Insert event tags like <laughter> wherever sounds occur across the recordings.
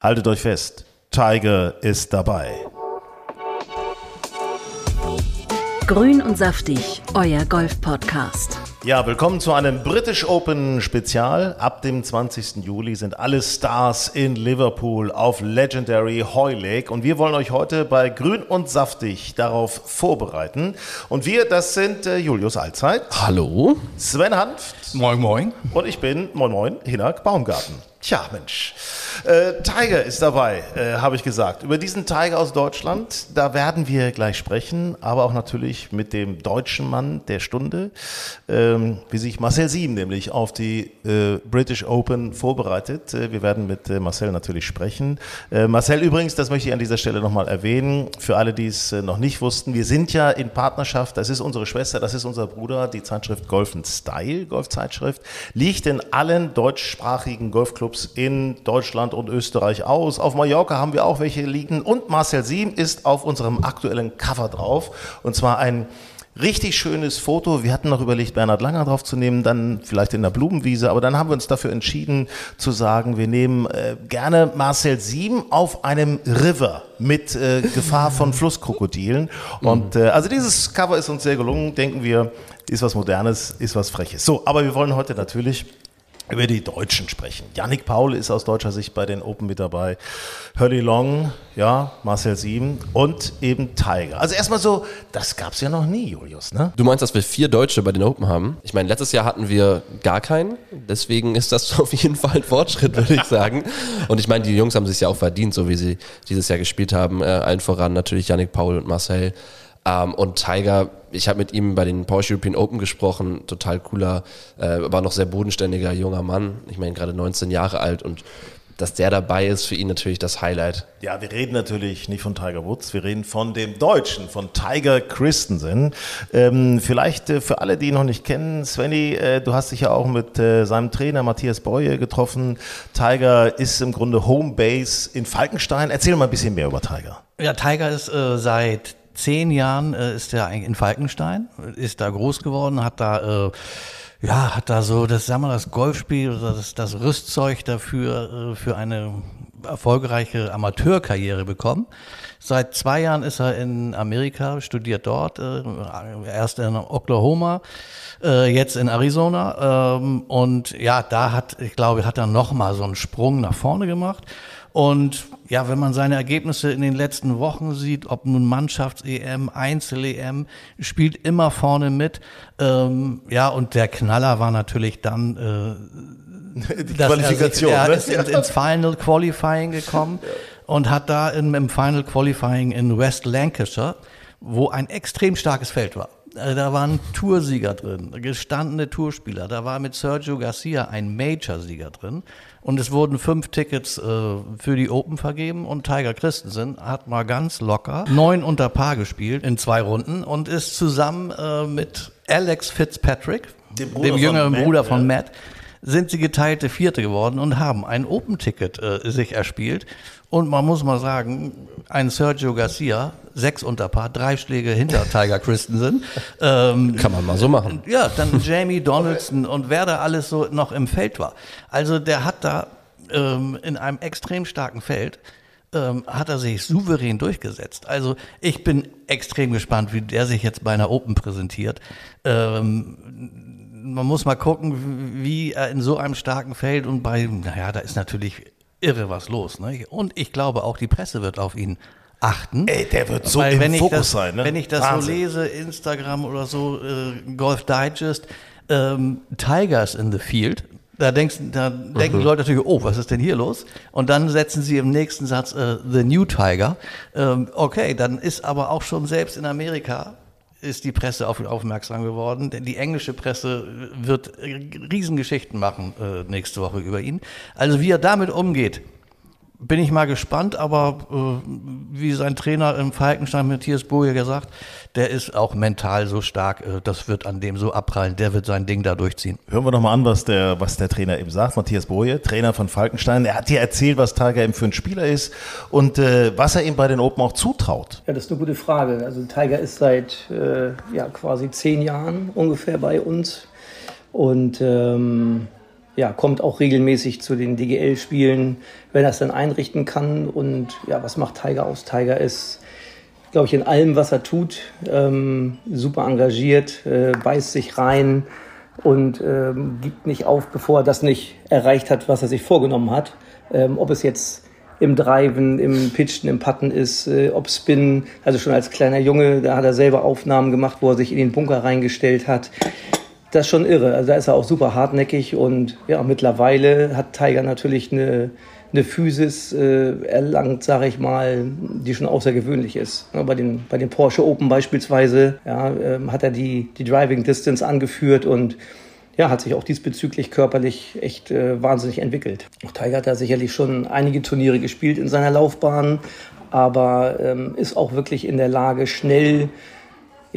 Haltet euch fest, Tiger ist dabei. Grün und saftig, euer Golf-Podcast. Ja, willkommen zu einem British Open Spezial. Ab dem 20. Juli sind alle Stars in Liverpool auf Legendary Hoylake und wir wollen euch heute bei Grün und Saftig darauf vorbereiten. Und wir, das sind äh, Julius Allzeit. Hallo. Sven Hanft. Moin, moin. Und ich bin, moin, moin, Hinak Baumgarten. Tja, Mensch. Äh, Tiger ist dabei, äh, habe ich gesagt. Über diesen Tiger aus Deutschland, da werden wir gleich sprechen, aber auch natürlich mit dem deutschen Mann der Stunde, ähm, wie sich Marcel Sieben nämlich auf die äh, British Open vorbereitet. Äh, wir werden mit äh, Marcel natürlich sprechen. Äh, Marcel übrigens, das möchte ich an dieser Stelle nochmal erwähnen, für alle, die es noch nicht wussten, wir sind ja in Partnerschaft, das ist unsere Schwester, das ist unser Bruder, die Zeitschrift Golf Style, Golfzeitschrift, liegt in allen deutschsprachigen Golfclubs in Deutschland und Österreich aus. Auf Mallorca haben wir auch welche liegen und Marcel Siem ist auf unserem aktuellen Cover drauf und zwar ein richtig schönes Foto. Wir hatten noch überlegt, Bernhard Langer drauf zu nehmen, dann vielleicht in der Blumenwiese, aber dann haben wir uns dafür entschieden zu sagen, wir nehmen äh, gerne Marcel Siem auf einem River mit äh, Gefahr von Flusskrokodilen. Und äh, also dieses Cover ist uns sehr gelungen, denken wir, ist was Modernes, ist was Freches. So, aber wir wollen heute natürlich über die Deutschen sprechen. Yannick Paul ist aus deutscher Sicht bei den Open mit dabei. Hurley Long, ja, Marcel Sieben und eben Tiger. Also erstmal so, das gab's ja noch nie, Julius, ne? Du meinst, dass wir vier Deutsche bei den Open haben? Ich meine, letztes Jahr hatten wir gar keinen. Deswegen ist das <laughs> auf jeden Fall ein Fortschritt, würde ich sagen. Und ich meine, die Jungs haben sich ja auch verdient, so wie sie dieses Jahr gespielt haben. Äh, allen voran natürlich Yannick Paul und Marcel. Ähm, und Tiger, ich habe mit ihm bei den Porsche European Open gesprochen, total cooler, äh, aber noch sehr bodenständiger junger Mann. Ich meine, gerade 19 Jahre alt und dass der dabei ist, für ihn natürlich das Highlight. Ja, wir reden natürlich nicht von Tiger Woods, wir reden von dem Deutschen, von Tiger Christensen. Ähm, vielleicht äh, für alle, die ihn noch nicht kennen, Svenny, äh, du hast dich ja auch mit äh, seinem Trainer Matthias Beue getroffen. Tiger ist im Grunde Homebase in Falkenstein. Erzähl mal ein bisschen mehr über Tiger. Ja, Tiger ist äh, seit zehn Jahren äh, ist er in Falkenstein, ist da groß geworden, hat da äh, ja, hat da so das, sagen wir, das Golfspiel oder das, das Rüstzeug dafür äh, für eine erfolgreiche Amateurkarriere bekommen. Seit zwei Jahren ist er in Amerika, studiert dort, äh, erst in Oklahoma, äh, jetzt in Arizona. Ähm, und ja, da hat, ich glaube, hat er nochmal so einen Sprung nach vorne gemacht. Und ja, wenn man seine Ergebnisse in den letzten Wochen sieht, ob nun Mannschafts-EM, Einzel-EM, spielt immer vorne mit. Ähm, ja, und der Knaller war natürlich dann äh, <laughs> die Qualifikation. Er, ne? ist ins, ins Final Qualifying gekommen <laughs> ja. und hat da in, im Final Qualifying in West Lancashire, wo ein extrem starkes Feld war. Äh, da waren Toursieger drin, gestandene Tourspieler. Da war mit Sergio Garcia ein Major-Sieger drin. Und es wurden fünf Tickets äh, für die Open vergeben und Tiger Christensen hat mal ganz locker neun unter Paar gespielt in zwei Runden und ist zusammen äh, mit Alex Fitzpatrick, dem, dem jüngeren Matt, Bruder von ja. Matt, sind sie geteilte Vierte geworden und haben ein Open-Ticket äh, sich erspielt. Und man muss mal sagen, ein Sergio Garcia, sechs unter Paar, drei Schläge hinter <laughs> Tiger Christensen. Ähm, Kann man mal so machen. Ja, dann Jamie Donaldson und wer da alles so noch im Feld war. Also der hat da ähm, in einem extrem starken Feld ähm, hat er sich souverän durchgesetzt. Also ich bin extrem gespannt, wie der sich jetzt bei einer Open präsentiert. Ähm, man muss mal gucken, wie er in so einem starken Feld und bei, naja, da ist natürlich irre was los. Ne? Und ich glaube, auch die Presse wird auf ihn achten. Ey, der wird so im Fokus das, sein. Ne? Wenn ich das Wahnsinn. so lese, Instagram oder so, äh, Golf Digest, ähm, Tigers in the Field, da, denkst, da mhm. denken die Leute natürlich, oh, was ist denn hier los? Und dann setzen sie im nächsten Satz äh, The New Tiger. Ähm, okay, dann ist aber auch schon selbst in Amerika ist die Presse auf ihn aufmerksam geworden. Denn die englische Presse wird Riesengeschichten machen äh, nächste Woche über ihn. Also wie er damit umgeht, bin ich mal gespannt, aber äh, wie sein Trainer im Falkenstein Matthias Boje gesagt, der ist auch mental so stark, äh, das wird an dem so abprallen, der wird sein Ding da durchziehen. Hören wir doch mal an, was der, was der Trainer eben sagt, Matthias Boje, Trainer von Falkenstein. Er hat dir erzählt, was Tiger eben für ein Spieler ist und äh, was er ihm bei den Open auch zutraut. Ja, das ist eine gute Frage. Also Tiger ist seit äh, ja, quasi zehn Jahren ungefähr bei uns und ähm, ja, kommt auch regelmäßig zu den DGL-Spielen, wenn er es dann einrichten kann. Und ja, was macht Tiger aus? Tiger ist, glaube ich, in allem, was er tut, ähm, super engagiert, äh, beißt sich rein und ähm, gibt nicht auf, bevor er das nicht erreicht hat, was er sich vorgenommen hat. Ähm, ob es jetzt im Driven, im Pitchen, im Putten ist, äh, ob Spin, also schon als kleiner Junge, da hat er selber Aufnahmen gemacht, wo er sich in den Bunker reingestellt hat das ist schon irre. Also da ist er auch super hartnäckig und ja, mittlerweile hat Tiger natürlich eine, eine Physis äh, erlangt, sage ich mal, die schon außergewöhnlich ist. Ja, bei, den, bei den Porsche Open beispielsweise ja, ähm, hat er die, die Driving Distance angeführt und ja, hat sich auch diesbezüglich körperlich echt äh, wahnsinnig entwickelt. Auch Tiger hat da sicherlich schon einige Turniere gespielt in seiner Laufbahn, aber ähm, ist auch wirklich in der Lage, schnell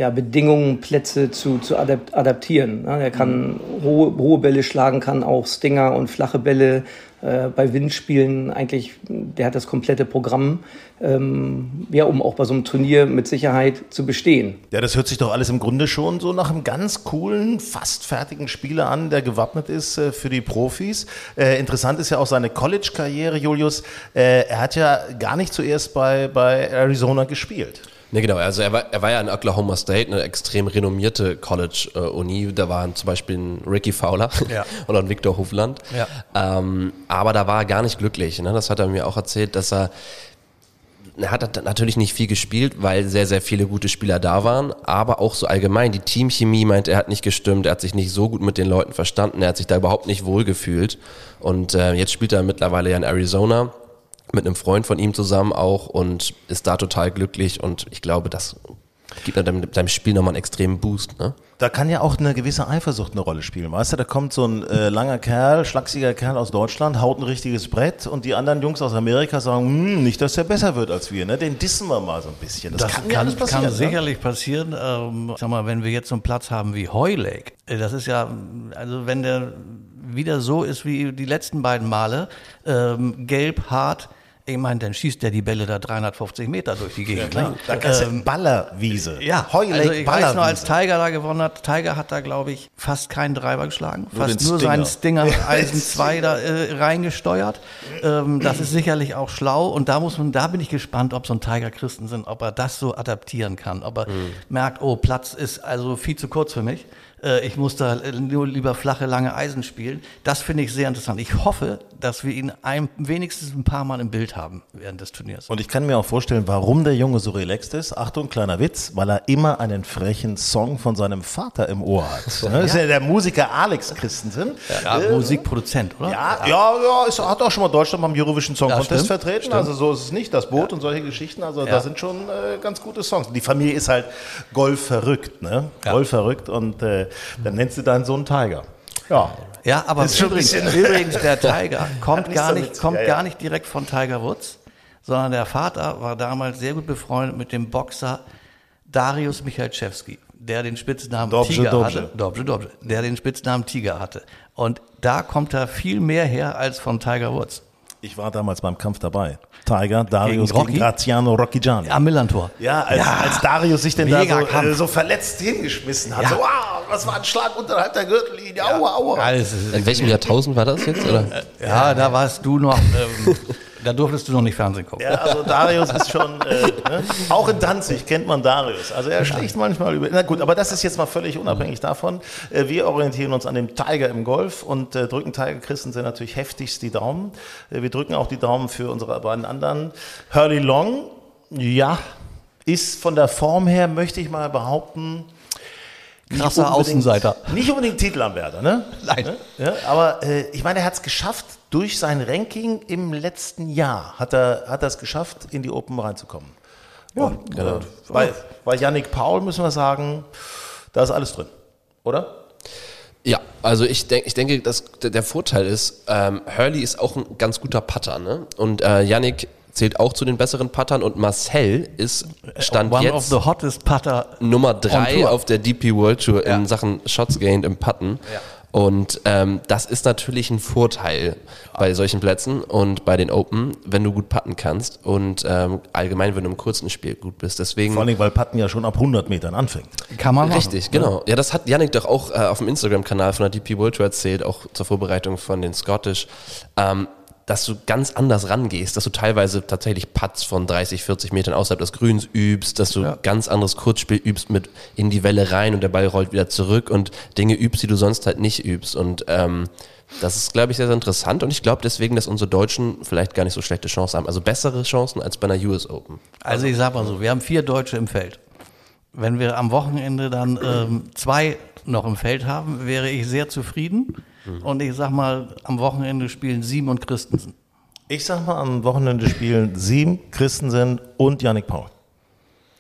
ja, Bedingungen, Plätze zu, zu adaptieren. Ja, er kann hohe, hohe Bälle schlagen, kann auch Stinger und flache Bälle äh, bei Windspielen eigentlich, der hat das komplette Programm, ähm, ja, um auch bei so einem Turnier mit Sicherheit zu bestehen. Ja, das hört sich doch alles im Grunde schon so nach einem ganz coolen, fast fertigen Spieler an, der gewappnet ist äh, für die Profis. Äh, interessant ist ja auch seine College-Karriere, Julius. Äh, er hat ja gar nicht zuerst bei, bei Arizona gespielt. Ne, genau. Also er war, er war ja in Oklahoma State, eine extrem renommierte College-Uni. da waren zum Beispiel ein Ricky Fowler ja. <laughs> oder ein Victor Hofland. Ja. Ähm, aber da war er gar nicht glücklich. Ne? Das hat er mir auch erzählt, dass er er hat natürlich nicht viel gespielt, weil sehr, sehr viele gute Spieler da waren, aber auch so allgemein. Die Teamchemie meint, er hat nicht gestimmt, er hat sich nicht so gut mit den Leuten verstanden, er hat sich da überhaupt nicht wohlgefühlt. Und äh, jetzt spielt er mittlerweile ja in Arizona mit einem Freund von ihm zusammen auch und ist da total glücklich und ich glaube, das gibt deinem, deinem Spiel nochmal einen extremen Boost. Ne? Da kann ja auch eine gewisse Eifersucht eine Rolle spielen. Weißt du, da kommt so ein äh, langer Kerl, schlachsiger Kerl aus Deutschland, haut ein richtiges Brett und die anderen Jungs aus Amerika sagen, hm, nicht, dass der besser wird als wir. Ne? Den dissen wir mal so ein bisschen. Das, das kann, kann, passieren, kann ne? sicherlich passieren. Ähm, sag mal, wenn wir jetzt so einen Platz haben wie Heulake, äh, das ist ja, also wenn der wieder so ist wie die letzten beiden Male, ähm, gelb, hart, ich meine, dann schießt der die Bälle da 350 Meter durch die Gegend. Ja, ne? Da kannst ähm, Ballerwiese. Ja, Heulake, also ich weiß nur, als Tiger da gewonnen hat, Tiger hat da, glaube ich, fast keinen Driver geschlagen. Nur fast nur Stinger. seinen Stinger <laughs> Eisen 2 da äh, reingesteuert. Ähm, das ist sicherlich auch schlau. Und da muss man, da bin ich gespannt, ob so ein Tiger Christensen, ob er das so adaptieren kann. Ob er mhm. merkt, oh, Platz ist also viel zu kurz für mich ich muss da nur lieber flache, lange Eisen spielen. Das finde ich sehr interessant. Ich hoffe, dass wir ihn ein, wenigstens ein paar Mal im Bild haben während des Turniers. Und ich kann mir auch vorstellen, warum der Junge so relaxed ist. Achtung, kleiner Witz, weil er immer einen frechen Song von seinem Vater im Ohr hat. <laughs> Das ja. ist ja der Musiker Alex Christensen. Ja, äh, Musikproduzent, oder? Ja, ja, ja, ja ist, hat auch schon mal Deutschland beim Eurovision Song Contest stimmt, vertreten. Stimmt. Also so ist es nicht. Das Boot und solche Geschichten. Also da sind schon äh, ganz gute Songs. Die Familie ist halt Golf verrückt, ne? Golf verrückt und äh, dann nennst du deinen Sohn Tiger. Ja. Ja, aber übrigens, übrigens, der Tiger <laughs> kommt, gar nicht, kommt ja, ja. gar nicht direkt von Tiger Woods, sondern der Vater war damals sehr gut befreundet mit dem Boxer Darius Michalczewski, der den Spitznamen Dobje, Tiger Dobje. hatte. Dobje, Dobje, der den Spitznamen Tiger hatte. Und da kommt er viel mehr her als von Tiger Woods. Ich war damals beim Kampf dabei. Tiger, Darius gegen, Rocky? gegen Graziano Rocchigiani. Am Millantor. Ja, als, ja. als Darius sich denn da so, äh, so, verletzt hingeschmissen hat. Ja. So, wow, was war ein Schlag unterhalb der Gürtellinie. Ja. Aua, aua. In welchem Jahrtausend war das jetzt? Oder? Ja, da warst du noch... <laughs> Ähm, Da durftest du noch nicht Fernsehen gucken. Ja, also Darius ist schon, äh, ne? auch in Danzig kennt man Darius. Also er sticht manchmal über. Na gut, aber das ist jetzt mal völlig unabhängig davon. Äh, wir orientieren uns an dem Tiger im Golf und äh, drücken Tiger Christensen natürlich heftigst die Daumen. Äh, wir drücken auch die Daumen für unsere beiden anderen. Hurley Long, ja, ist von der Form her, möchte ich mal behaupten, krasser Außenseiter. Nicht unbedingt Titelanwärter, ne? Nein. Ja, aber äh, ich meine, er hat es geschafft, durch sein Ranking im letzten Jahr hat er, hat er es geschafft, in die Open reinzukommen. Ja, genau. Bei, bei Yannick Paul müssen wir sagen, da ist alles drin, oder? Ja, also ich, denk, ich denke, dass der Vorteil ist, ähm, Hurley ist auch ein ganz guter Putter, ne? Und äh, Yannick zählt auch zu den besseren Puttern und Marcel ist Stand One jetzt of the hottest putter. Nummer on drei Tour. auf der DP World Tour Ja. in Sachen Shots gained im Putten. Und ähm, das ist natürlich ein Vorteil bei solchen Plätzen und bei den Open, wenn du gut putten kannst und ähm, allgemein, wenn du im kurzen Spiel gut bist. Deswegen Vor allem, weil Patten ja schon ab 100 Metern anfängt. Kann man machen. Richtig, genau. Ja, das hat Yannick doch auch äh, auf dem Instagram-Kanal von der DP World Tour erzählt, auch zur Vorbereitung von den Scottish, ähm, dass du ganz anders rangehst, dass du teilweise tatsächlich Putts von 30, 40 Metern außerhalb des Grüns übst, dass du ganz anderes Kurzspiel übst mit in die Welle rein und der Ball rollt wieder zurück und Dinge übst, die du sonst halt nicht übst. Und ähm, das ist, glaube ich, sehr, sehr interessant und ich glaube deswegen, dass unsere Deutschen vielleicht gar nicht so schlechte Chancen haben. Also bessere Chancen als bei einer US Open. Also ich sag mal so, wir haben vier Deutsche im Feld. Wenn wir am Wochenende dann ähm, zwei noch im Feld haben, wäre ich sehr zufrieden. Und ich sag mal, am Wochenende spielen Sieben und Christensen. Ich sag mal, am Wochenende spielen Sieben, Christensen und Yannick Paul.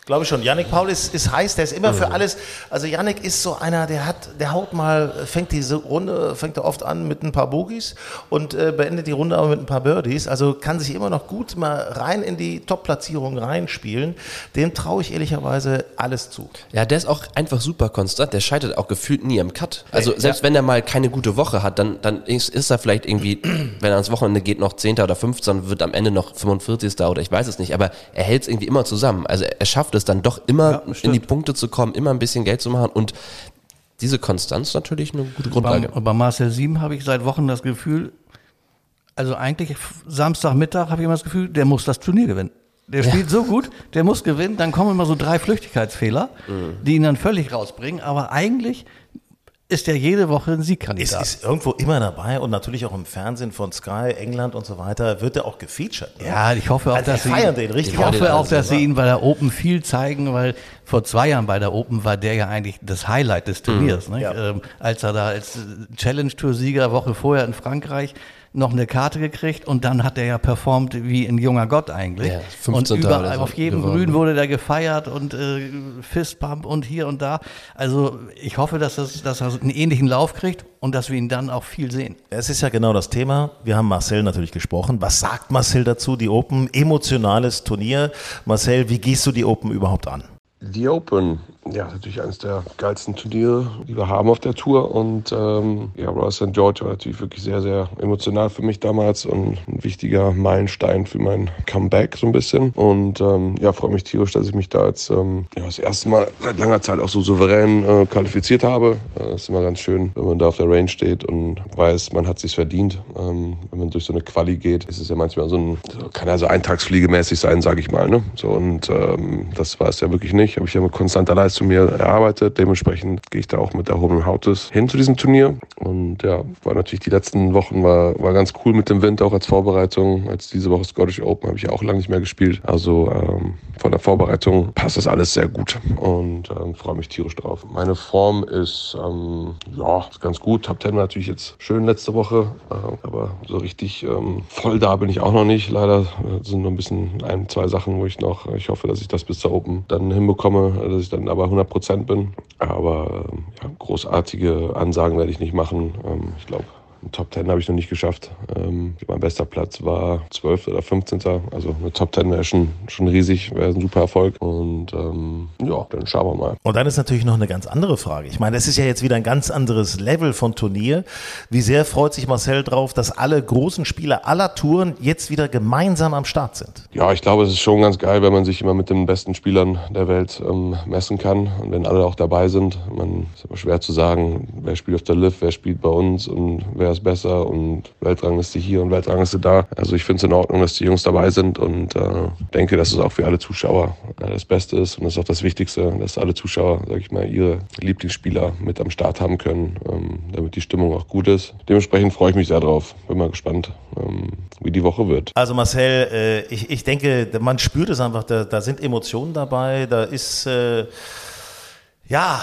Glaube ich schon. Yannick Paul ist, ist heiß, der ist immer für alles. Also Yannick ist so einer, der hat, der haut mal, fängt diese Runde, fängt er oft an mit ein paar Bogies und äh, beendet die Runde aber mit ein paar Birdies. Also kann sich immer noch gut mal rein in die Top-Platzierung reinspielen. Dem traue ich ehrlicherweise alles zu. Ja, der ist auch einfach super konstant. Der scheitert auch gefühlt nie im Cut. Also selbst wenn er mal keine gute Woche hat, dann, dann ist, ist er vielleicht irgendwie, <clears throat> wenn er ans Wochenende geht, noch 10. oder 15. wird am Ende noch 45. oder ich weiß es nicht. Aber er hält es irgendwie immer zusammen. Also er schafft es dann doch immer Ja, in die Punkte zu kommen, immer ein bisschen Geld zu machen und diese Konstanz natürlich eine gute Grundlage. bei Marcel Sieben habe ich seit Wochen das Gefühl, also eigentlich Samstagmittag habe ich immer das Gefühl, der muss das Turnier gewinnen. Der spielt so gut, der muss gewinnen. Dann kommen immer so drei Flüchtigkeitsfehler, die ihn dann völlig rausbringen. Aber eigentlich ist er jede Woche ein Siegkandidat. ist irgendwo immer dabei und natürlich auch im Fernsehen von Sky, England und so weiter wird er auch gefeatured. ne? Ja, ich hoffe auch, Also, dass sie, feiern den richtig. ich hoffe auch, dass also, sie ihn bei der Open viel zeigen, weil vor zwei Jahren bei der Open war der ja eigentlich das Highlight des Turniers, ne? Ja. ähm, als er da als Challenge-Tour-Sieger Woche vorher in Frankreich noch eine Karte gekriegt und dann hat er ja performt wie ein junger Gott eigentlich. Ja, und 15. überall so auf jedem geworden. Grün wurde der gefeiert und äh, Fistpump und hier und da. Also ich hoffe, dass, das, dass er einen ähnlichen Lauf kriegt und dass wir ihn dann auch viel sehen. Es ist ja genau das Thema. Wir haben Marcel natürlich gesprochen. Was sagt Marcel dazu? Die Open, emotionales Turnier. Marcel, wie gehst du die Open überhaupt an? Die Open, ja, natürlich eines der geilsten Turniere, die wir haben auf der Tour. Und ähm, ja, Royal St. George war natürlich wirklich sehr, sehr emotional für mich damals und ein wichtiger Meilenstein für mein Comeback so ein bisschen. Und ähm, ja, freue mich tierisch, dass ich mich da jetzt ähm, ja, das erste Mal seit langer Zeit auch so souverän äh, qualifiziert habe. Äh, ist immer ganz schön, wenn man da auf der Range steht und weiß, man hat sich's verdient. Ähm, wenn man durch so eine Quali geht, ist es ja manchmal so ein, so, kann so eintagsfliegemäßig sein, sage ich mal. Ne? So, und ähm, das war es ja wirklich nicht. Habe ich ja mit konstanter Leistung mir erarbeitet. Dementsprechend gehe ich da auch mit erhobenem Hautes hin zu diesem Turnier. Und ja, war natürlich die letzten Wochen war, war ganz cool mit dem Wind, auch als Vorbereitung. Als diese Woche Scottish Open habe ich auch lange nicht mehr gespielt. Also ähm, von der Vorbereitung passt das alles sehr gut und ähm, freue mich tierisch drauf. Meine Form ist ähm, ja ist ganz gut. Top Ten war natürlich jetzt schön letzte Woche, äh, aber so richtig ähm, voll da bin ich auch noch nicht. Leider äh, sind noch ein bisschen ein, zwei Sachen, wo ich noch, ich hoffe, dass ich das bis zur Open dann hinbekomme, dass ich dann aber 100 Prozent bin. Aber ähm, ja, großartige Ansagen werde ich nicht machen. Ähm, ich glaube, Top 10 habe ich noch nicht geschafft. Ähm, mein bester Platz war 12. oder 15. Also eine Top 10 wäre schon, schon riesig, wäre ein super Erfolg. Und ähm, ja, dann schauen wir mal. Und dann ist natürlich noch eine ganz andere Frage. Ich meine, das ist ja jetzt wieder ein ganz anderes Level von Turnier. Wie sehr freut sich Marcel drauf, dass alle großen Spieler aller Touren jetzt wieder gemeinsam am Start sind? Ja, ich glaube, es ist schon ganz geil, wenn man sich immer mit den besten Spielern der Welt ähm, messen kann und wenn alle auch dabei sind. Man ist aber schwer zu sagen, wer spielt auf der Liv, wer spielt bei uns und wer ist besser und Weltrangliste hier und Weltrangliste da. Also ich finde es in Ordnung, dass die Jungs dabei sind und äh, denke, dass es auch für alle Zuschauer äh, das Beste ist und das ist auch das Wichtigste, dass alle Zuschauer, sag ich mal, ihre Lieblingsspieler mit am Start haben können, ähm, damit die Stimmung auch gut ist. Dementsprechend freue ich mich sehr drauf. Bin mal gespannt, ähm, wie die Woche wird. Also Marcel, äh, ich, ich denke, man spürt es einfach, da, da sind Emotionen dabei, da ist, äh, ja,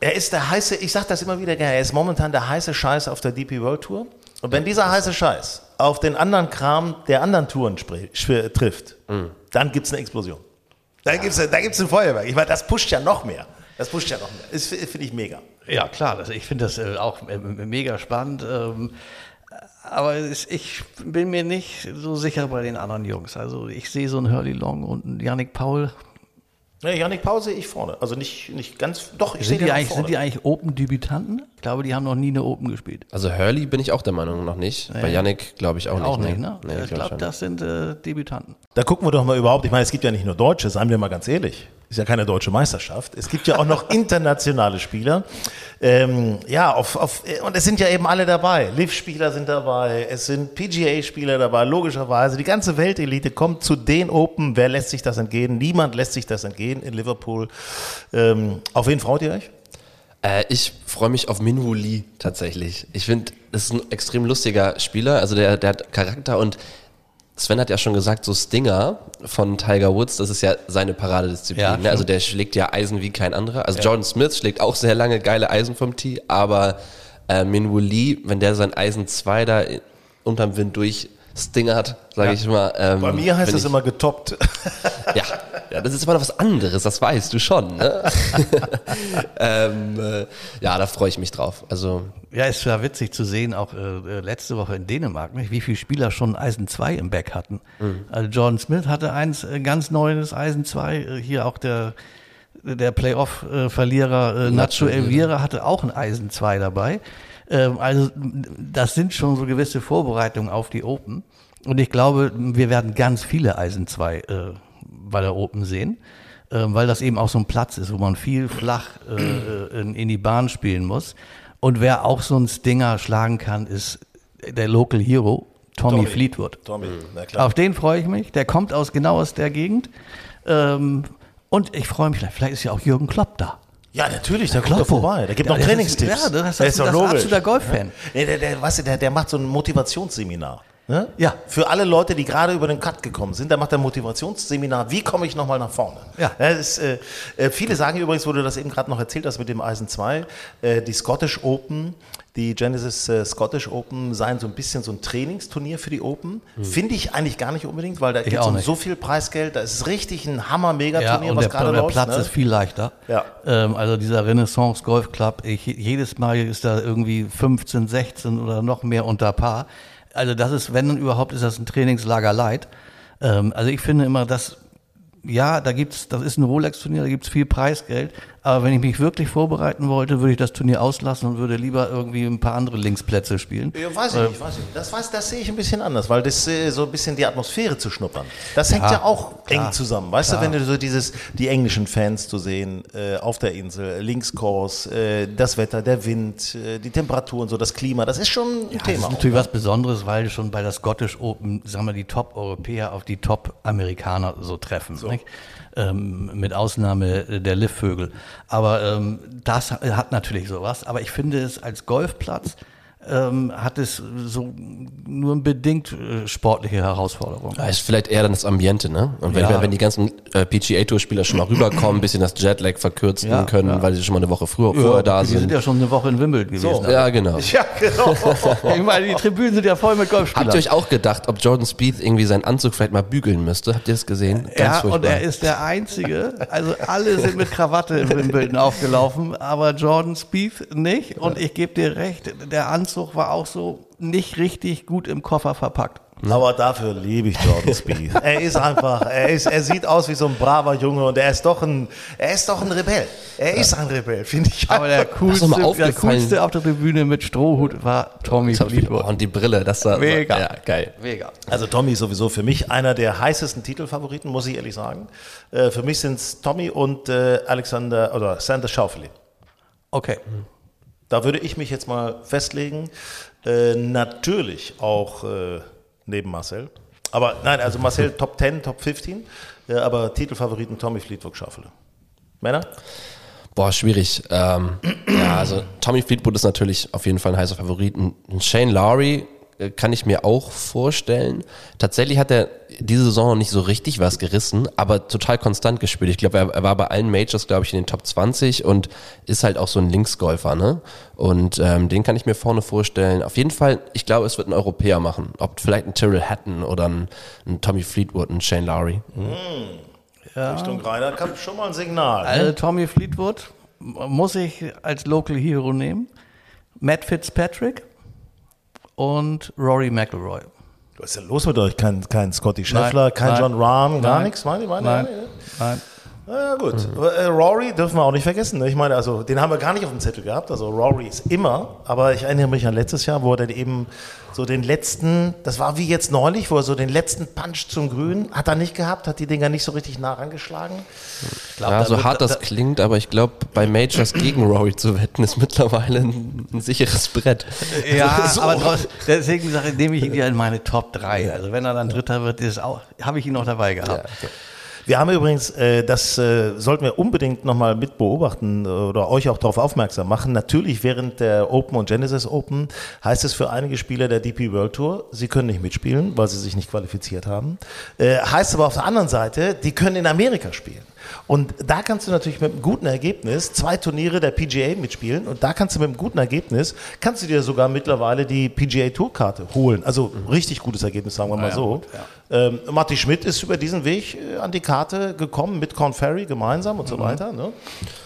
er ist der heiße, ich sage das immer wieder gerne, er ist momentan der heiße Scheiß auf der DP World Tour. Und wenn dieser heiße Scheiß auf den anderen Kram der anderen Touren trifft, dann gibt es eine Explosion. Da gibt's, da gibt's ein Feuerwerk. Ich meine, das pusht ja noch mehr. Das pusht ja noch mehr. Das finde ich mega. Ja, klar, das, ich finde das äh, auch äh, mega spannend. Ähm, aber es, ich bin mir nicht so sicher bei den anderen Jungs. Also ich sehe so einen Hurley Long und einen Yannick Paul. Ja, Janik Paul sehe ich vorne. Also nicht, nicht ganz, doch, ich sehe Sind die, eigentlich, vorne. sind die eigentlich Open-Debütanten? Ich glaube, die haben noch nie eine Open gespielt. Also Hurley bin ich auch der Meinung noch nicht. Bei Yannick glaube ich auch nicht. Auch nicht, ne? Nee, ich glaub glaube, das sind äh, Debütanten. Da gucken wir doch mal überhaupt, ich meine, es gibt ja nicht nur Deutsche, seien wir mal ganz ehrlich. Ist ja keine deutsche Meisterschaft. Es gibt ja auch noch <laughs> internationale Spieler. Ähm, ja, auf, auf, und es sind ja eben alle dabei. Liv-Spieler sind dabei, es sind PGA-Spieler dabei, logischerweise. Die ganze Weltelite kommt zu den Open. Wer lässt sich das entgehen? Niemand lässt sich das entgehen in Liverpool. Ähm, auf wen freut ihr euch? Äh, ich freue mich auf Minwoo Lee tatsächlich. Ich finde, das ist ein extrem lustiger Spieler. Also der, der hat Charakter und Sven hat ja schon gesagt, so Stinger von Tiger Woods, das ist ja seine Paradedisziplin. Ja, ne? Also der schlägt ja Eisen wie kein anderer. Also Jordan Smith schlägt auch sehr lange geile Eisen vom Tee, aber äh, Minwoo Lee, wenn der sein Eisen 2 da unterm Wind durch stingert, sage ich mal. Ähm, Bei mir heißt es ich- immer getoppt. <laughs> ja, ja, das ist aber noch was anderes, das weißt du schon. Ne? <laughs> ähm, äh, ja, da freue ich mich drauf. Also Ja, ist ja witzig zu sehen, auch äh, äh, letzte Woche in Dänemark, nicht, wie viele Spieler schon Eisen 2 im Back hatten. Also Jordan Smith hatte eins äh, ganz neues Eisen 2, äh, hier auch der, der Playoff-Verlierer äh, Nacho Elvira hatte auch ein Eisen 2 dabei. Ähm, also das sind schon so gewisse Vorbereitungen auf die Open. Und ich glaube, wir werden ganz viele Eisen 2 äh, bei der Open sehen, äh, weil das eben auch so ein Platz ist, wo man viel flach äh, in, in die Bahn spielen muss. Und wer auch so einen Stinger schlagen kann, ist der Local Hero, Tommy, Fleetwood. Tommy, na klar. Auf den freue ich mich. Der kommt aus genau aus der Gegend. Ähm, und ich freue mich, vielleicht ist ja auch Jürgen Klopp da. Ja, natürlich, da kommt er Kloppo. vorbei. Der gibt Ja, noch das ist- Trainingstipps. ja, das- das- ist doch logisch. absoluter Golffan. Nee, der, der, weißt du, der, der macht so ein Motivationsseminar. Ne? Ja. Für alle Leute, die gerade über den Cut gekommen sind, der macht ein Motivationsseminar. Wie komme ich nochmal nach vorne? Ja. ist, äh, äh, viele sagen übrigens, wo du das eben gerade noch erzählt hast mit dem Eisen 2, äh, die Scottish Open, die Genesis äh, Scottish Open seien so ein bisschen so ein Trainingsturnier für die Open. Finde ich eigentlich gar nicht unbedingt, weil da geht es um nicht. so viel Preisgeld. Da ist richtig ein Ja, Hammer-Megaturnier, und was der, gerade der läuft. Platz ne? ist viel leichter. Ja. Ähm, also dieser Renaissance Golf Club, ich, jedes Mal ist da irgendwie 15, 16 oder noch mehr unter Paar. Also das ist, wenn überhaupt, ist das ein Trainingslager Light. Ähm, also ich finde immer, dass ja, da gibt's, das ist ein Rolex-Turnier, da gibt's viel Preisgeld. Aber wenn ich mich wirklich vorbereiten wollte, würde ich das Turnier auslassen und würde lieber irgendwie ein paar andere Linksplätze spielen. Ja, weiß ich nicht, weiß ich nicht. Das, weiß, das sehe ich ein bisschen anders, weil das äh, so ein bisschen die Atmosphäre zu schnuppern. Das hängt ja, auch eng zusammen. Weißt du, wenn du so dieses, die englischen Fans zu sehen äh, auf der Insel, Linkskurs, äh, das Wetter, der Wind, äh, die Temperaturen, so das Klima, das ist schon ein Das ist Thema. auch, natürlich ne? was Besonderes, weil schon bei der Scottish Open, sagen wir, die Top-Europäer auf die Top-Amerikaner so treffen. Nicht? Ähm, mit Ausnahme der Liv-Vögel. Aber ähm, das hat natürlich sowas. Aber ich finde es als Golfplatz ähm, hat es so nur bedingt äh, sportliche Herausforderungen. Ja, ist vielleicht eher dann das Ambiente, ne? Und wenn, Ja. wenn die ganzen äh, PGA-Tour-Spieler schon mal rüberkommen, ein bisschen das Jetlag verkürzen Ja, können, weil sie schon mal eine Woche früher vorher da die sind sind. ja schon eine Woche in Wimbledon gewesen. ja, genau. <laughs> Ja, genau. <laughs> Ich meine, die Tribünen sind ja voll mit Golfspielern. Habt ihr euch auch gedacht, ob Jordan Spieth irgendwie seinen Anzug vielleicht mal bügeln müsste? Habt ihr das gesehen? Ganz ja, furchtbar. und er ist der Einzige, also alle sind mit Krawatte in Wimbledon aufgelaufen, aber Jordan Spieth nicht. Und ich gebe dir recht, der Anzug war auch so nicht richtig gut im Koffer verpackt. Aber dafür liebe ich Jordan Spieth. <laughs> Er ist einfach, er, ist, er sieht aus wie so ein braver Junge und er ist doch ein, er ist doch ein Rebell. Er ist ein Rebell, finde ich. Aber der coolste, mal der coolste auf der Tribüne mit Strohhut war Tommy Fleetwood. und die Brille, das war Mega. Ja, geil. Mega. Also Tommy ist sowieso für mich einer der heißesten Titelfavoriten, muss ich ehrlich sagen. Äh, für mich sind es Tommy und äh, Alexander oder Sander Schauffele. Okay. Da würde ich mich jetzt mal festlegen. Äh, natürlich auch äh, neben Marcel. Aber nein, also Marcel <laughs> Top 10, Top 15. Äh, aber Titelfavoriten Tommy Fleetwood Schaufele. Männer? Boah, schwierig. Ähm, <clears throat> ja, also Tommy Fleetwood ist natürlich auf jeden Fall ein heißer Favorit. Shane Lowry kann ich mir auch vorstellen. Tatsächlich hat er diese Saison noch nicht so richtig was gerissen, aber total konstant gespielt. Ich glaube, er, er war bei allen Majors, glaube ich, in den Top 20 und ist halt auch so ein Linksgolfer, ne? Und ähm, den kann ich mir vorne vorstellen. Auf jeden Fall, ich glaube, es wird ein Europäer machen. Ob vielleicht ein Tyrrell Hatton oder ein, ein Tommy Fleetwood, ein Shane Lowry. Richtung Rainer kam schon mal ein Signal. Also Ne? Tommy Fleetwood muss ich als Local Hero nehmen. Matt Fitzpatrick und Rory McIlroy. Was ist denn los mit euch? Kein, kein Scotty Scheffler, kein nein, John Rahm, gar nein, nichts? Meine, meine, Nein, meine? nein. Na ja, gut. Äh, Rory dürfen wir auch nicht vergessen. Ne? Ich meine, also den haben wir gar nicht auf dem Zettel gehabt. Also Rory ist immer, aber ich erinnere mich an letztes Jahr, wo er dann eben so den letzten, das war wie jetzt neulich, wo er so den letzten Punch zum Grün hat er nicht gehabt, hat die Dinger nicht so richtig nah rangeschlagen. Ja, so hart das klingt, aber ich glaube, bei Majors gegen Rory zu wetten, ist mittlerweile ein, ein sicheres Brett. <laughs> Ja, <laughs> So. aber trotz- deswegen sage ich, nehme ich ihn ja in meine Top 3. Also wenn er dann Dritter wird, ist auch, habe ich ihn noch dabei gehabt. Wir haben übrigens, äh, das äh, sollten wir unbedingt nochmal mit beobachten äh, oder euch auch darauf aufmerksam machen. Natürlich während der Open und Genesis Open heißt es für einige Spieler der DP World Tour, sie können nicht mitspielen, weil sie sich nicht qualifiziert haben. Äh, heißt aber auf der anderen Seite, die können in Amerika spielen. Und da kannst du natürlich mit einem guten Ergebnis zwei Turniere der PGA mitspielen und da kannst du mit einem guten Ergebnis, kannst du dir sogar mittlerweile die PGA Tourkarte holen. Also richtig gutes Ergebnis, sagen wir mal so. Ähm, Matti Schmidt ist über diesen Weg äh, an die Karte gekommen mit Corn Ferry gemeinsam und so weiter. Ne?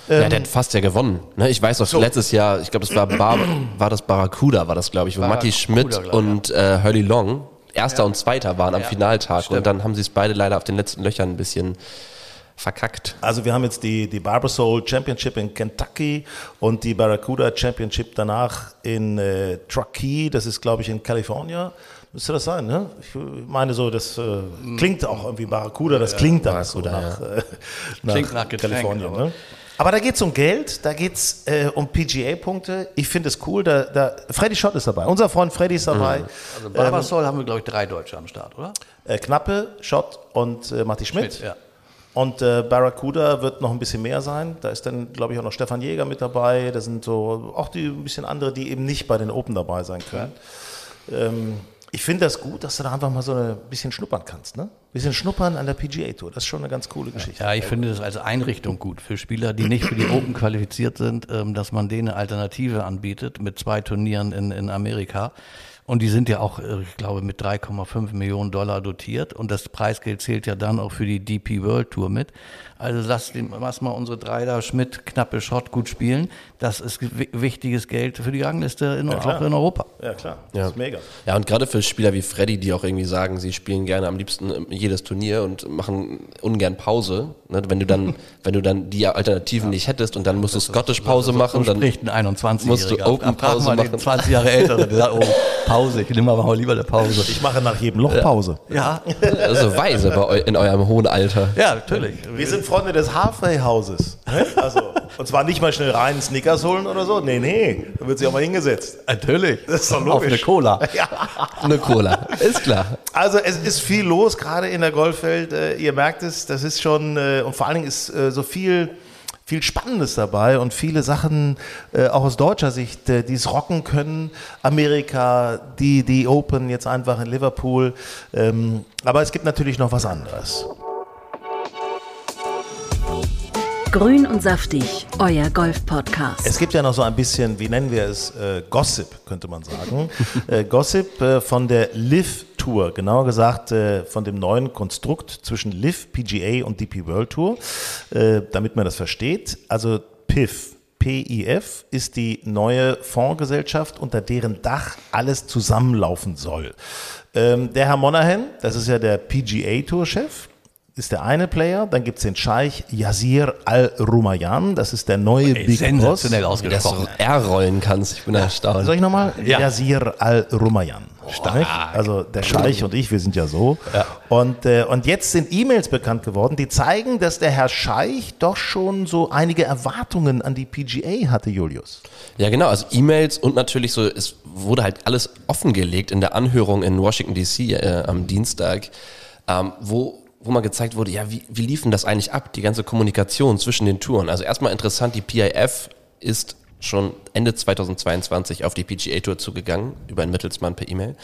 Ja, der hat fast ja gewonnen. Ne? Ich weiß noch, letztes Jahr, ich glaube, das war, Bar, war das Barracuda, war das, glaube ich, wo Matti Schmidt glaub ich, und äh, Hurley Long Erster und Zweiter waren am Ja, Finaltag stimmt. und dann haben sie es beide leider auf den letzten Löchern ein bisschen verkackt. Also wir haben jetzt die, die Barbasol Championship in Kentucky und die Barracuda Championship danach in äh, Truckee, das ist glaube ich in Kalifornien. Müsste das sein, ne? Ich meine so, das äh, klingt auch irgendwie Barracuda, das klingt dann so nach, äh, nach, Klingt nach Getränk, Kalifornien. aber- Ne? Aber da geht es um Geld, da geht es äh, um PGA-Punkte. Ich finde es cool, da, da, Freddy Schott ist dabei, unser Freund Freddy ist dabei. Also Barbasol haben wir, glaube ich, drei Deutsche am Start, oder? Äh, Knappe, Schott und äh, Matti Schmidt. Schmidt, ja. Und äh, Barracuda wird noch ein bisschen mehr sein. Da ist dann, glaube ich, auch noch Stefan Jäger mit dabei. Da sind so auch die ein bisschen andere, die eben nicht bei den Open dabei sein können. Ähm, ich finde das gut, dass du da einfach mal so ein bisschen schnuppern kannst. Ne? Ein bisschen schnuppern an der PGA Tour. Das ist schon eine ganz coole Geschichte. Ja, ich finde das als Einrichtung gut für Spieler, die nicht für die Open qualifiziert sind, ähm, dass man denen eine Alternative anbietet mit zwei Turnieren in, in Amerika. Und die sind ja auch, äh, ich glaube, mit 3,5 Millionen Dollar dotiert. Und das Preisgeld zählt ja dann auch für die DP World Tour mit. Also lass, den, lass mal unsere drei da, Schmidt, Knappe, Schott gut spielen. Das ist wi- wichtiges Geld für die Rangliste in, klar. auch in Europa. Ja, klar. Das ist mega. Ja, und gerade für Spieler wie Freddy, die auch irgendwie sagen, sie spielen gerne am liebsten jedes Turnier und machen ungern Pause. Ne? Wenn du dann, <laughs> wenn du dann die Alternativen nicht hättest und dann musst du Scottish Pause machen, So dann spricht ein 21-Jähriger. musst du Open Pause machen. 20 Jahre ältere, der sagt, oh, <laughs> Pause, ich nehme aber mal lieber eine Pause. Ich mache nach jedem Loch Pause. Ja, also weise bei eu in eurem hohen Alter. ja, natürlich. Wir sind Freunde des Halfway-Hauses. Also, und zwar nicht mal schnell rein Snickers holen oder so. Nee, nee. Da wird sich auch mal hingesetzt. Natürlich. Das ist doch Auf eine logisch. Cola. <laughs> Ja. Eine Cola, ist klar. Also es ist viel los, gerade in der Golfwelt. Äh, ihr merkt es, das ist schon, äh, und vor allen Dingen ist äh, so viel, viel Spannendes dabei und viele Sachen, äh, auch aus deutscher Sicht, äh, die es rocken können. Amerika, die, die Open jetzt einfach in Liverpool. Ähm, aber es gibt natürlich noch was anderes. Grün und saftig, euer Golf-Podcast. Es gibt ja noch so ein bisschen, wie nennen wir es, äh, Gossip, könnte man sagen. <laughs> äh, Gossip äh, von der Live Tour, genauer gesagt äh, von dem neuen Konstrukt zwischen Live, PGA und DP World Tour, äh, damit man das versteht. Also PIF, PIF ist die neue Fondsgesellschaft, unter deren Dach alles zusammenlaufen soll. Ähm, der Herr Monahan, das ist ja der PGA Tour-Chef, ist der eine Player. Dann gibt es den Scheich Yazir Al-Rumayyan, das ist der neue Big Boss. Sensationell Dass du ausgesprochen. R rollen kannst, ich bin erstaunt. Soll ich nochmal? Ja. Yazir Al-Rumayyan. Stark. Also der Scheich und ich, wir sind ja so. Und, äh, und jetzt sind E-Mails bekannt geworden, die zeigen, dass der Herr Scheich doch schon so einige Erwartungen an die PGA hatte, Julius. Ja, genau, also E-Mails und natürlich so, es wurde halt alles offengelegt in der Anhörung in Washington DC äh, am Dienstag, ähm, wo wo mal gezeigt wurde, ja, wie, wie liefen das eigentlich ab, die ganze Kommunikation zwischen den Touren. Also erstmal interessant, die PIF ist schon Ende 2022 auf die PGA Tour zugegangen, über einen Mittelsmann per E-Mail.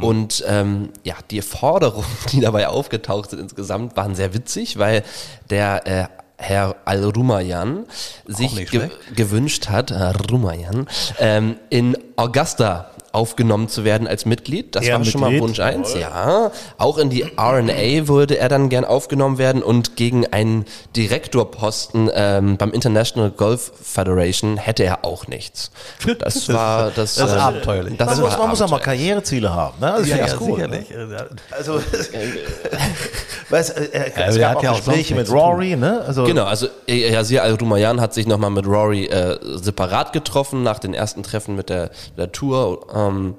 Und ähm, ja, die Forderungen, <laughs> die dabei aufgetaucht sind insgesamt, waren sehr witzig, weil der äh, Herr Al-Rumayyan sich ge gewünscht hat, Herr Rumayyan, ähm, in Augusta aufgenommen zu werden als Mitglied. Das Er war schon mal Mitglied? Wunsch eins. Ja, auch in die RNA würde er dann gern aufgenommen werden und gegen einen Direktorposten ähm, beim International Golf Federation hätte er auch nichts. <laughs> Das war das. Das ist äh, abenteuerlich. Das man, war muss, man muss auch mal. Karriereziele haben. Ne? Also Ja, finde ja, ich cool, sicherlich. Ne? Also, <laughs> weißt, äh, äh, der es gab hat auch ja auch Gespräche mit. Rory, ne? Also, Genau, also äh, Yasir Al-Rumayyan hat sich nochmal mit Rory äh, separat getroffen nach den ersten Treffen mit der, der Tour. Ähm,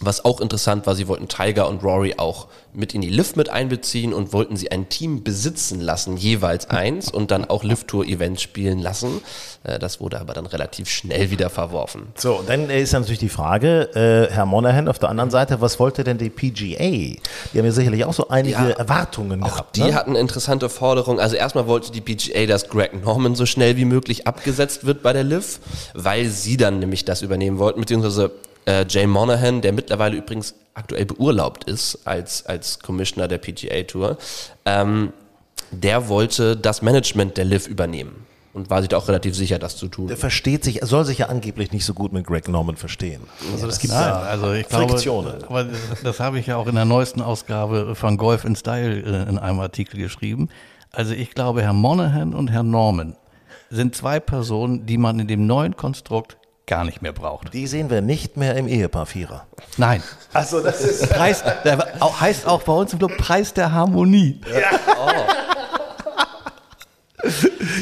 was auch interessant war, sie wollten Tiger und Rory auch mit in die Lift mit einbeziehen und wollten sie ein Team besitzen lassen, jeweils eins und dann auch Lift-Tour-Events spielen lassen. Äh, das wurde aber dann relativ schnell wieder verworfen. So, und dann ist natürlich die Frage, äh, Herr Monahan auf der anderen Seite, was wollte denn die PGA? Die haben ja sicherlich auch so einige Ja, Erwartungen Auch gehabt. die ne? hatten interessante Forderungen. Also erstmal wollte die PGA, dass Greg Norman so schnell wie möglich abgesetzt wird bei der LIV, weil sie dann nämlich das übernehmen wollten, beziehungsweise äh, Jay Monahan, der mittlerweile übrigens aktuell beurlaubt ist als, als Commissioner der PGA Tour, ähm, der wollte das Management der LIV übernehmen und war sich da auch relativ sicher, das zu tun. Der versteht sich, er soll sich ja angeblich nicht so gut mit Greg Norman verstehen. Also das gibt Nein, ja also ich glaube, Friktionen. aber das, das habe ich ja auch in der neuesten Ausgabe von Golf in Style äh, in einem Artikel geschrieben. Also ich glaube, Herr Monahan und Herr Norman sind zwei Personen, die man in dem neuen Konstrukt gar nicht mehr braucht. Die sehen wir nicht mehr im Ehepaar Vierer. Nein. Also das ist Preis, der auch, heißt auch bei uns im Club Preis der Harmonie.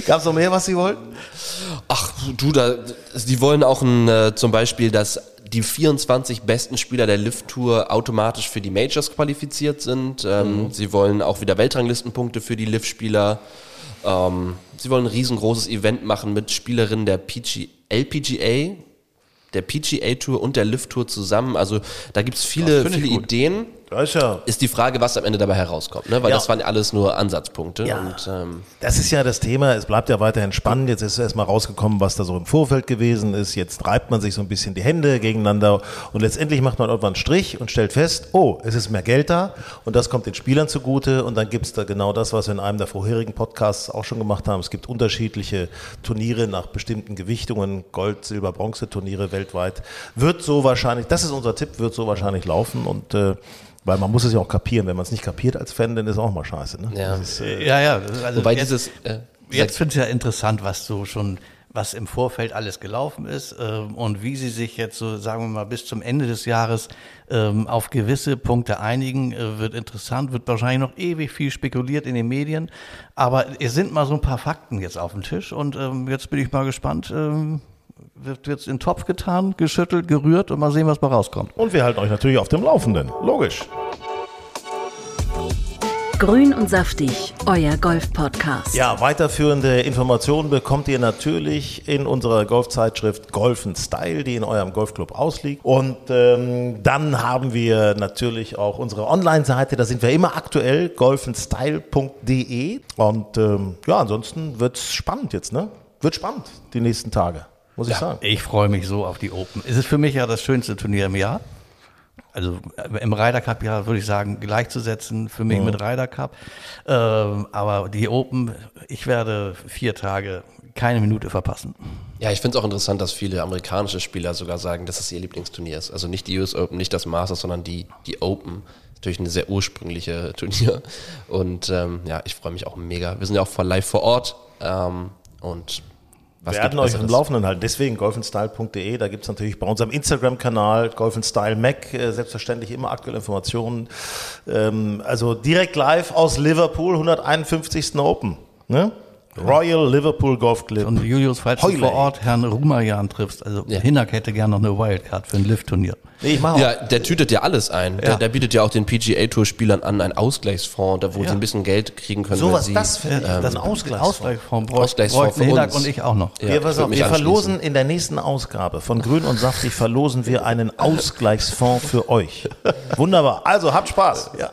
Gab es noch mehr, was Sie wollten? Ach, du, da, die wollen auch ein, äh, zum Beispiel, dass die 24 besten Spieler der Lift-Tour automatisch für die Majors qualifiziert sind. Ähm, Sie wollen auch wieder Weltranglistenpunkte für die Lift-Spieler. Ähm, sie wollen ein riesengroßes Event machen mit Spielerinnen der PG, LPGA, der PGA Tour und der Lift Tour zusammen. Also da gibt's viele, find ich viele gut. Ideen. Ist ja Ist die Frage, was am Ende dabei herauskommt, ne? Weil Ja. das waren alles nur Ansatzpunkte. Ja. Und, ähm, Das ist ja das Thema, es bleibt ja weiterhin spannend. Jetzt ist erstmal rausgekommen, was da so im Vorfeld gewesen ist. Jetzt reibt man sich so ein bisschen die Hände gegeneinander und letztendlich macht man irgendwann einen Strich und stellt fest, oh, es ist mehr Geld da und das kommt den Spielern zugute und dann gibt es da genau das, was wir in einem der vorherigen Podcasts auch schon gemacht haben. Es gibt unterschiedliche Turniere nach bestimmten Gewichtungen, Gold, Silber, Bronze Turniere weltweit. Wird so wahrscheinlich, das ist unser Tipp, wird so wahrscheinlich laufen und äh, weil man muss es ja auch kapieren. Wenn man es nicht kapiert als Fan, dann ist es auch mal scheiße. Ne? ja. Ist, äh, Ja, ja. Also Wobei jetzt, dieses, äh, Jetzt finde ich ja interessant, was so schon, was im Vorfeld alles gelaufen ist ähm, und wie sie sich jetzt so, sagen wir mal, bis zum Ende des Jahres ähm, auf gewisse Punkte einigen, äh, wird interessant, wird wahrscheinlich noch ewig viel spekuliert in den Medien. Aber es sind mal so ein paar Fakten jetzt auf dem Tisch und ähm, jetzt bin ich mal gespannt. Ähm, wird jetzt in den Topf getan, geschüttelt, gerührt und mal sehen, was mal rauskommt. Und wir halten euch natürlich auf dem Laufenden. Logisch. Grün und saftig, euer Golf-Podcast. Ja, weiterführende Informationen bekommt ihr natürlich in unserer Golfzeitschrift Golf Style, die in eurem Golfclub ausliegt. Und ähm, dann haben wir natürlich auch unsere Online-Seite, da sind wir immer aktuell, golfenstyle.de. Und ähm, ja, ansonsten wird's spannend jetzt, ne? Wird spannend die nächsten Tage, muss ich sagen. Ich freue mich so auf die Open. Es ist für mich ja das schönste Turnier im Jahr. Also äh, im Ryder Cup ja würde ich sagen gleichzusetzen für mich mit Ryder Cup. Ähm, aber die Open, ich werde vier Tage keine Minute verpassen. Ja, ich finde es auch interessant, dass viele amerikanische Spieler sogar sagen, dass es ihr Lieblingsturnier ist. Also nicht die US Open, nicht das Masters, sondern die, die Open. Natürlich eine sehr ursprüngliche <laughs> Turnier. Und ähm, ja, ich freue mich auch mega. Wir sind ja auch live vor Ort. Ähm, und was werden euch im Besseres? Laufenden halten. Deswegen golfenstyle.de. Da gibt es natürlich bei unserem Instagram-Kanal Golfenstyle Mac äh, selbstverständlich immer aktuelle Informationen. Ähm, also direkt live aus Liverpool, 151. Open. Ne? Royal Liverpool Golf Club. Und Julius, falls du Heule. vor Ort Herrn Rumayan triffst, also Ja. Hinak hätte gerne noch eine Wildcard für ein Lift-Turnier. Nee, ich mache Ja, der tütet ja alles ein. Der, der bietet ja auch den PGA-Tour-Spielern an, einen Ausgleichsfonds, da wo sie ein bisschen Geld kriegen können. wenn sie, das finde ich, das Ausgleichsfonds. Ausgleichsfonds Ausgleichsfonds bräuchten für Hinak uns. und ich auch noch. Ja, wir, pass auf, wir verlosen in der nächsten Ausgabe von Grün und Saftig verlosen wir einen Ausgleichsfonds für euch. Wunderbar. Also habt Spaß. Ja.